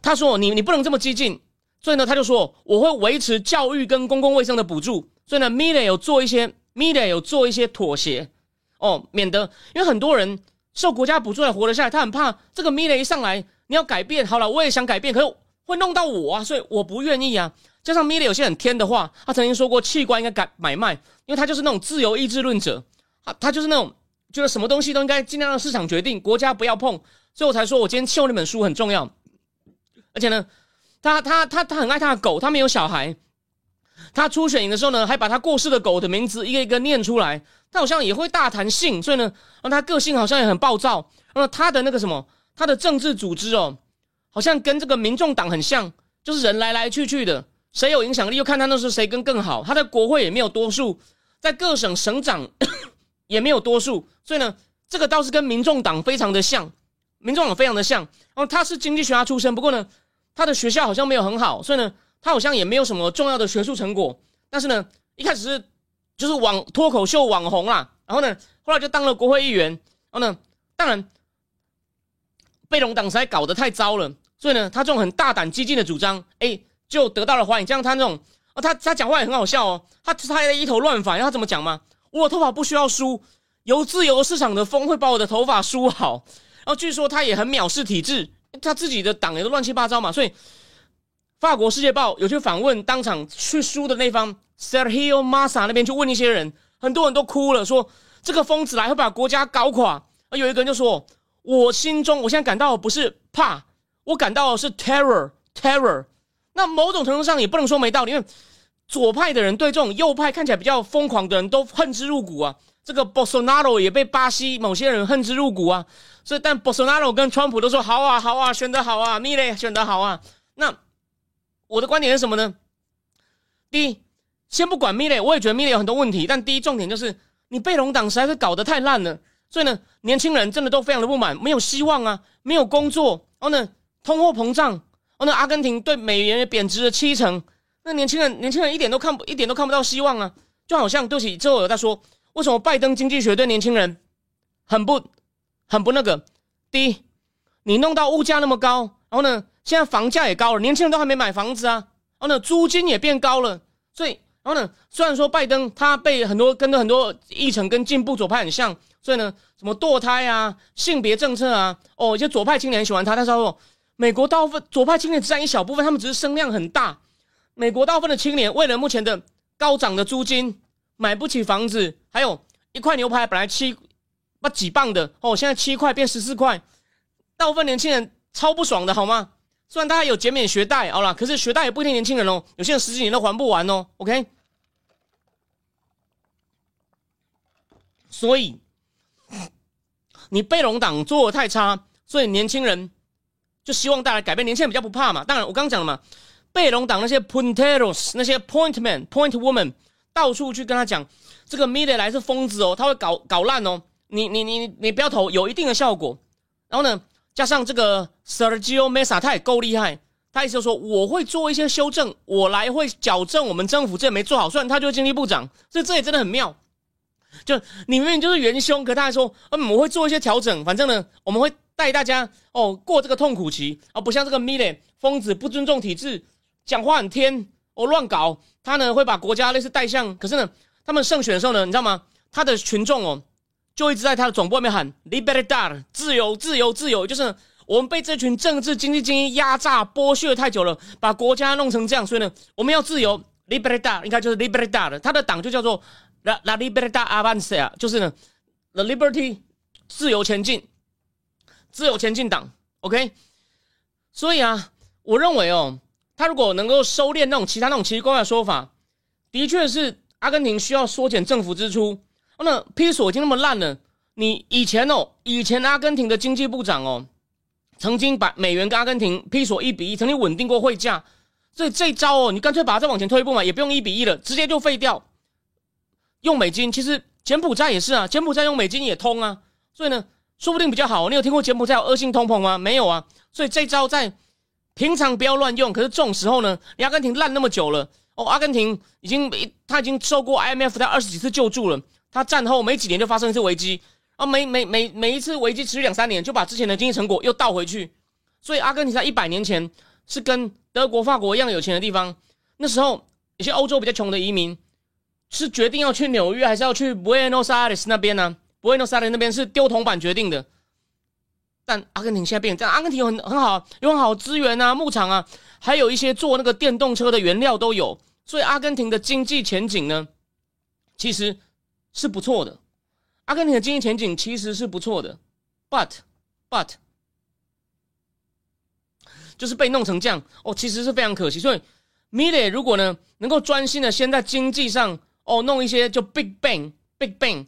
他说你你不能这么激进，所以呢他就说我会维持教育跟公共卫生的补助，所以呢 Mila 有做一些 Mila 有做一些妥协哦，免得因为很多人受国家补助来活得下来，他很怕这个 Mila 一上来你要改变，好了我也想改变，可是。会弄到我啊，所以我不愿意啊。加上米勒有些很天的话，他曾经说过器官应该改买卖，因为他就是那种自由意志论者，他他就是那种觉得什么东西都应该尽量让市场决定，国家不要碰。所以我才说我今天秀那本书很重要。而且呢，他他他他很爱他的狗，他没有小孩。他初选营的时候呢，还把他过世的狗的名字一个一个念出来。他好像也会大谈性，所以呢，让他个性好像也很暴躁。那他的那个什么，他的政治组织哦，好像跟这个民众党很像，就是人来来去去的，谁有影响力，又看他那时候谁跟更好。他的国会也没有多数，在各省省长 (coughs) 也没有多数，所以呢，这个倒是跟民众党非常的像，民众党非常的像。然后他是经济学家出身，不过呢，他的学校好像没有很好，所以呢，他好像也没有什么重要的学术成果。但是呢，一开始是就是网脱口秀网红啦，然后呢，后来就当了国会议员，然后呢，当然贝隆党实在搞得太糟了，所以呢，他这种很大胆激进的主张，哎，就得到了欢迎。像他那种，哦，他他讲话也很好笑哦，他他还一头乱发，然后他怎么讲吗？我头发不需要梳，由自由市场的风会把我的头发梳好。然后据说他也很藐视体制，他自己的党也都乱七八糟嘛，所以。法国《世界报》有去访问当场去输的那方 Sergio Massa 那边去问一些人，很多人都哭了，说这个疯子来会把国家搞垮。而有一个人就说：“我心中我现在感到不是怕，我感到是 terror，terror。”那某种程度上也不能说没道理，因为左派的人对这种右派看起来比较疯狂的人都恨之入骨啊。这个 Bolsonaro 也被巴西某些人恨之入骨啊。所以，但 Bolsonaro 跟川普都说：“好啊，好啊，选得好啊，米勒选得好啊。”那。我的观点是什么呢？第一，先不管 Miley，，我也觉得 Miley 有很多问题。但第一重点就是，你贝隆党实在是搞得太烂了，所以呢，年轻人真的都非常的不满，没有希望啊，没有工作。然后呢，通货膨胀，然后呢，阿根廷对美元也贬值了七成。那年轻人，年轻人一点都看不，一点都看不到希望啊！就好像对不起，之后有在说，为什么拜登经济学对年轻人很不、很不那个？第一，你弄到物价那么高，然后呢？现在房价也高了，年轻人都还没买房子啊，然后呢，租金也变高了，所以，然后呢，虽然说拜登他被很多跟着很多议程跟进步左派很像，所以呢，什么堕胎啊、性别政策啊，哦，一些左派青年很喜欢他，但是说美国大部分左派青年只占一小部分，他们只是声量很大。美国大部分的青年为了目前的高涨的租金买不起房子，还有一块牛排本来七不几磅的哦，现在七块变十四块，大部分年轻人超不爽的好吗？虽然大家有减免学贷，好了，可是学贷也不一定年轻人哦，有些人十几年都还不完哦。OK，所以你贝隆党做的太差，所以年轻人就希望带来改变。年轻人比较不怕嘛。当然，我刚讲了嘛，贝隆党那些 punteros、那些 point man、point woman 到处去跟他讲，这个 Mide 来是疯子哦，他会搞搞烂哦。你你你你不要投，有一定的效果。然后呢？加上这个 Sergio Mesa，他也够厉害。他意思说，我会做一些修正，我来会矫正我们政府这没做好。虽然他就是经济部长，所以这也真的很妙。就你明明就是元凶，可他还说，嗯，我会做一些调整。反正呢，我们会带大家哦过这个痛苦期，而不像这个 Mile 疯子，不尊重体制，讲话很天，哦乱搞。他呢会把国家类似带向，可是呢，他们胜选的时候呢，你知道吗？他的群众哦。就一直在他的总部外面喊 “Libertad”，自由，自由，自由，就是我们被这群政治经济精英压榨剥削太久了，把国家弄成这样，所以呢，我们要自由，Libertad，应该就是 Libertad，他的党就叫做 La La Libertad Avanza，就是呢，The Liberty，自由前进，自由前进党，OK，所以啊，我认为哦，他如果能够收敛那种其他那种奇奇怪怪的说法，的确是阿根廷需要缩减政府支出。那批索已经那么烂了，你以前哦，以前阿根廷的经济部长哦，曾经把美元跟阿根廷批索一比一，曾经稳定过汇价，所以这招哦，你干脆把它再往前推一步嘛，也不用一比一了，直接就废掉，用美金。其实柬埔寨也是啊，柬埔寨用美金也通啊，所以呢，说不定比较好。你有听过柬埔寨有恶性通膨吗？没有啊，所以这招在平常不要乱用，可是这种时候呢，阿根廷烂那么久了哦，阿根廷已经他已经受过 IMF 他二十几次救助了。他战后没几年就发生一次危机，啊，每每每每一次危机持续两三年，就把之前的经济成果又倒回去。所以阿根廷在一百年前是跟德国、法国一样有钱的地方。那时候有些欧洲比较穷的移民是决定要去纽约，还是要去 Buenos Aires 那边呢？Buenos Aires 那边是丢铜板决定的。但阿根廷现在变这样，阿根廷有很很好，有很好资源啊，牧场啊，还有一些做那个电动车的原料都有。所以阿根廷的经济前景呢，其实。是不错的，阿根廷的经济前景其实是不错的，but but 就是被弄成这样哦，其实是非常可惜。所以 m i l e 如果呢能够专心的先在经济上哦弄一些就 big bang big bang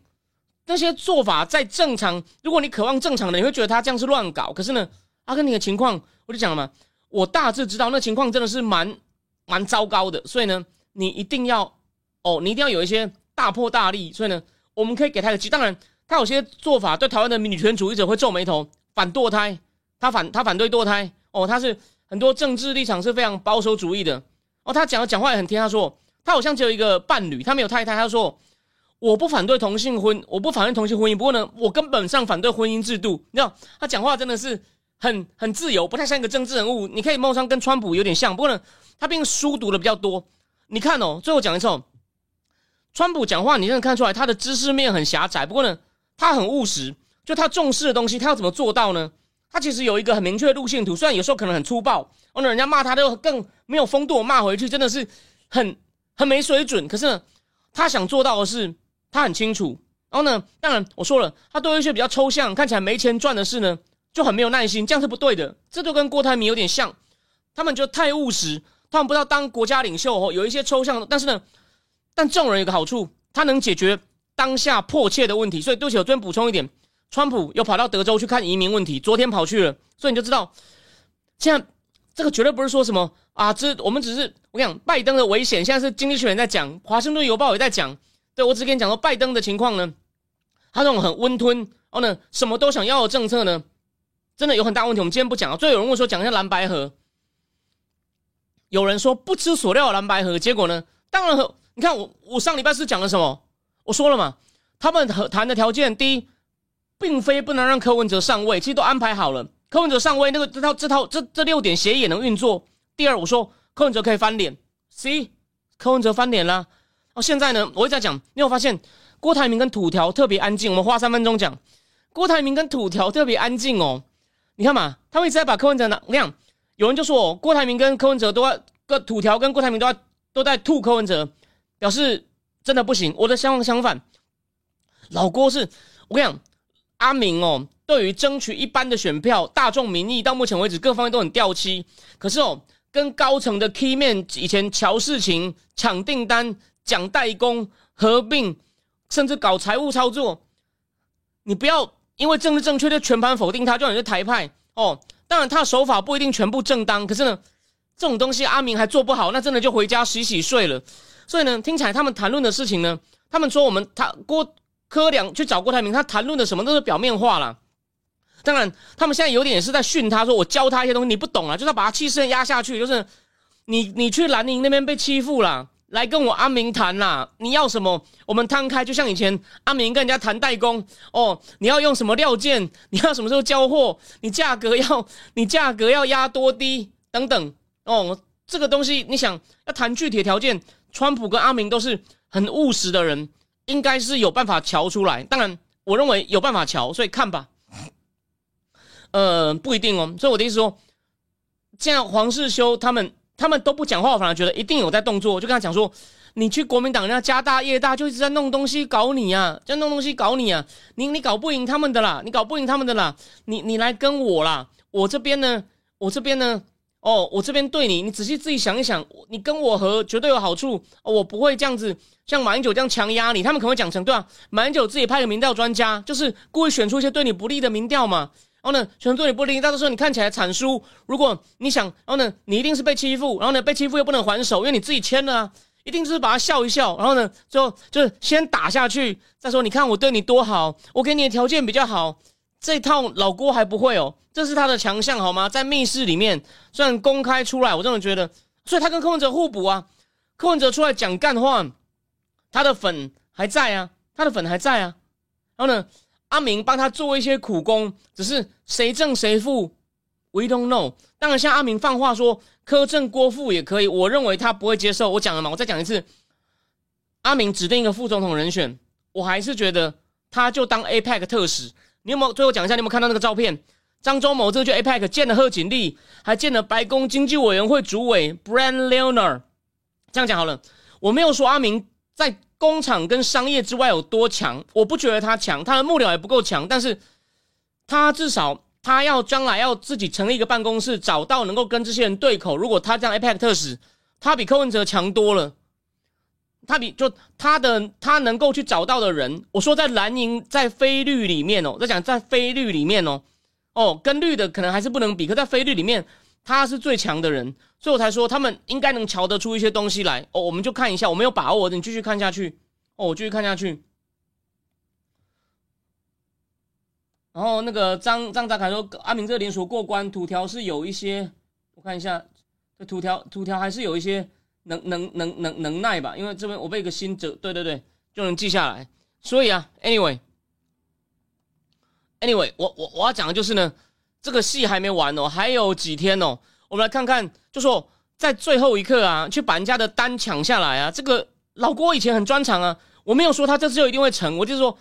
那些做法在正常，如果你渴望正常的，你会觉得他这样是乱搞。可是呢，阿根廷的情况，我就讲了嘛，我大致知道那情况真的是蛮蛮糟糕的。所以呢，你一定要哦，你一定要有一些大破大立。所以呢，我们可以给他一个机。当然，他有些做法对台湾的女权主义者会皱眉头，反堕胎，他反他反对堕胎。哦，他是很多政治立场是非常保守主义的。哦，他讲的讲话也很甜。他说他好像只有一个伴侣，他没有太太。他说。我不反对同性婚，我不反对同性婚姻。不过呢，我根本上反对婚姻制度。你知道，他讲话真的是很 (laughs) 很自由，不太像一个政治人物。你可以冒上跟川普有点像，不过呢，他毕竟书读的比较多。你看哦，最后讲一次哦，川普讲话，你真的看出来他的知识面很狭窄。不过呢，他很务实，就他重视的东西，他要怎么做到呢？他其实有一个很明确的路线图，虽然有时候可能很粗暴，哦，人家骂他都更没有风度，骂回去真的是很很没水准。可是呢，他想做到的是。他很清楚，然后呢，当然我说了，他对一些比较抽象、看起来没钱赚的事呢，就很没有耐心，这样是不对的。这就跟郭台铭有点像，他们就太务实，他们不知道当国家领袖后有一些抽象，但是呢，但这种人有个好处，他能解决当下迫切的问题。所以对不起，我这边补充一点，川普又跑到德州去看移民问题，昨天跑去了，所以你就知道，现在这个绝对不是说什么啊，这我们只是我讲拜登的危险，现在是经济学人在讲，华盛顿邮报也在讲。对，我只跟你讲说，拜登的情况呢，他这种很温吞，然后呢，什么都想要的政策呢，真的有很大问题。我们今天不讲啊。最有人问说，讲一下蓝白河，有人说不知所料蓝白河，结果呢，当然你看我我上礼拜是讲了什么？我说了嘛，他们和谈的条件，第一，并非不能让柯文哲上位，其实都安排好了，柯文哲上位，那个这套这套这这六点协议也能运作。第二，我说柯文哲可以翻脸，C，柯文哲翻脸了。哦，现在呢，我一直在讲，你有发现郭台铭跟土条特别安静？我们花三分钟讲郭台铭跟土条特别安静哦。你看嘛，他们一直在把柯文哲拿。我讲，有人就说郭台铭跟柯文哲都要，个土条跟郭台铭都要都在吐柯文哲，表示真的不行。我的相相反，老郭是我跟你讲，阿明哦，对于争取一般的选票、大众民意，到目前为止各方面都很掉漆。可是哦，跟高层的 key 面以前瞧事情、抢订单。讲代工合并，甚至搞财务操作，你不要因为政治正确就全盘否定他，就你是台派哦。当然，他的手法不一定全部正当，可是呢，这种东西阿明还做不好，那真的就回家洗洗睡了。所以呢，听起来他们谈论的事情呢，他们说我们他郭柯良去找郭台铭，他谈论的什么都是表面化了。当然，他们现在有点是在训他，说我教他一些东西你不懂啊，就是把他气势压下去，就是你你去兰宁那边被欺负了。来跟我阿明谈啦！你要什么？我们摊开，就像以前阿明跟人家谈代工哦。你要用什么料件？你要什么时候交货？你价格要你价格要压多低等等哦。这个东西你想要谈具体条件，川普跟阿明都是很务实的人，应该是有办法瞧出来。当然，我认为有办法瞧，所以看吧。呃，不一定哦。所以我的意思说，现在黄世修他们。他们都不讲话，我反而觉得一定有在动作。我就跟他讲说，你去国民党，人家家大业大，就一直在弄东西搞你啊，在弄东西搞你啊，你你搞不赢他们的啦，你搞不赢他们的啦，你你来跟我啦，我这边呢，我这边呢，哦，我这边对你，你仔细自己想一想，你跟我和绝对有好处，我不会这样子像马英九这样强压你，他们可能会讲成对啊，马英九自己派个民调专家，就是故意选出一些对你不利的民调嘛。然后呢，选对你不利，到时候你看起来惨输。如果你想，然后呢，你一定是被欺负，然后呢，被欺负又不能还手，因为你自己签了，一定就是把他笑一笑。然后呢，最后就是先打下去，再说你看我对你多好，我给你的条件比较好。这套老郭还不会哦，这是他的强项好吗？在密室里面，虽然公开出来，我真的觉得，所以他跟柯文哲互补啊。柯文哲出来讲干话，他的粉还在啊，他的粉还在啊。然后呢？阿明帮他做一些苦工，只是谁正谁负，We don't know。当然，像阿明放话说柯正郭富也可以，我认为他不会接受。我讲了嘛，我再讲一次，阿明指定一个副总统人选，我还是觉得他就当 APEC 特使。你有没有最后讲一下？你有没有看到那个照片？张忠谋这个就 APEC 见了贺锦丽，还见了白宫经济委员会主委 Brand Leonard。这样讲好了，我没有说阿明在。工厂跟商业之外有多强？我不觉得他强，他的幕僚也不够强。但是，他至少他要将来要自己成立一个办公室，找到能够跟这些人对口。如果他这样 APEC 特使，他比柯文哲强多了。他比就他的他能够去找到的人，我说在蓝营在非绿里面哦，在讲在非绿里面哦，哦跟绿的可能还是不能比，可在非绿里面他是最强的人，所以我才说他们应该能瞧得出一些东西来哦，我们就看一下，我没有把握的，你继续看下去哦，我继续看下去。然后那个张张泽凯说阿明这个连锁过关，图条是有一些，我看一下这图条图条还是有一些。能能能能能耐吧，因为这边我被一个新者，对对对，就能记下来。所以啊，anyway，anyway，我我我要讲的就是呢，这个戏还没完哦，还有几天哦。我们来看看，就说在最后一刻啊，去把人家的单抢下来啊。这个老郭以前很专长啊，我没有说他这次就一定会成，我就是说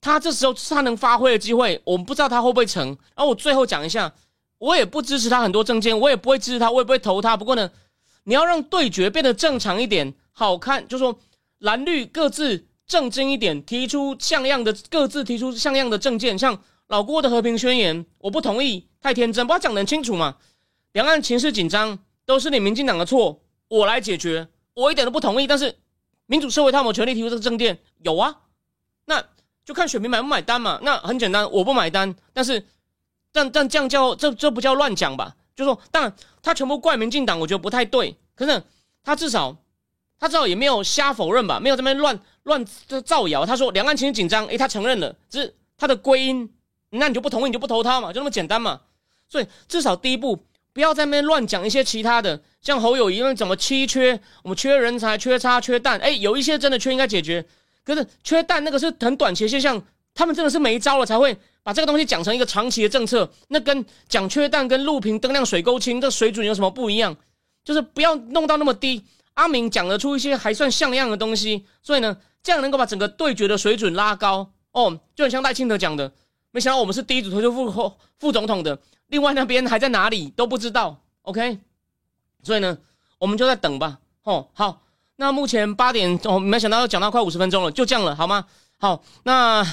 他这时候是他能发挥的机会，我们不知道他会不会成。然后我最后讲一下，我也不支持他很多证件，我也不会支持他，我也不会投他。不过呢。你要让对决变得正常一点，好看，就说蓝绿各自正经一点，提出像样的，各自提出像样的政见。像老郭的和平宣言，我不同意，太天真，不要讲得很清楚嘛。两岸情势紧张，都是你民进党的错，我来解决，我一点都不同意。但是民主社会他有权利提出这个政见，有啊，那就看选民买不买单嘛。那很简单，我不买单，但是但但这样叫这这不叫乱讲吧？就说，当然他全部怪民进党，我觉得不太对。可是他至少，他至少也没有瞎否认吧，没有这边乱乱造谣。他说两岸情绪紧张，诶，他承认了，只是他的归因，那你就不同意，你就不投他嘛，就那么简单嘛。所以至少第一步，不要在那边乱讲一些其他的，像侯友谊为怎么稀缺，我们缺人才、缺差、缺蛋，诶，有一些真的缺应该解决。可是缺蛋那个是很短期现象，他们真的是没招了才会。把这个东西讲成一个长期的政策，那跟讲缺蛋跟路平灯亮水沟清这水准有什么不一样？就是不要弄到那么低。阿明讲得出一些还算像样的东西，所以呢，这样能够把整个对决的水准拉高哦，就很像赖清德讲的。没想到我们是第一组投就副副总统的，另外那边还在哪里都不知道。OK，所以呢，我们就在等吧。哦，好，那目前八点哦，没想到要讲到快五十分钟了，就这样了，好吗？好，那。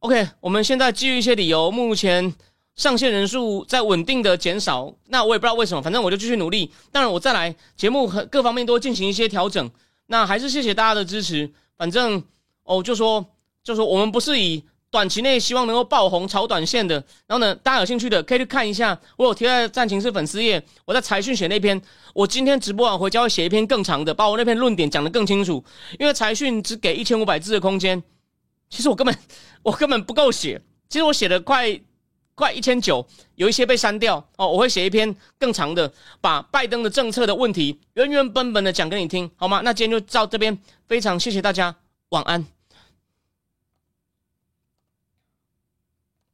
OK，我们现在基于一些理由，目前上线人数在稳定的减少。那我也不知道为什么，反正我就继续努力。当然，我再来节目和各方面都进行一些调整。那还是谢谢大家的支持。反正哦，就说就说我们不是以短期内希望能够爆红炒短线的。然后呢，大家有兴趣的可以去看一下，我有贴在战情室粉丝页。我在财讯写那篇，我今天直播完回家会写一篇更长的，把我那篇论点讲得更清楚。因为财讯只给一千五百字的空间。其实我根本我根本不够写，其实我写的快快一千九，有一些被删掉哦。我会写一篇更长的，把拜登的政策的问题原原本本的讲给你听，好吗？那今天就到这边，非常谢谢大家，晚安。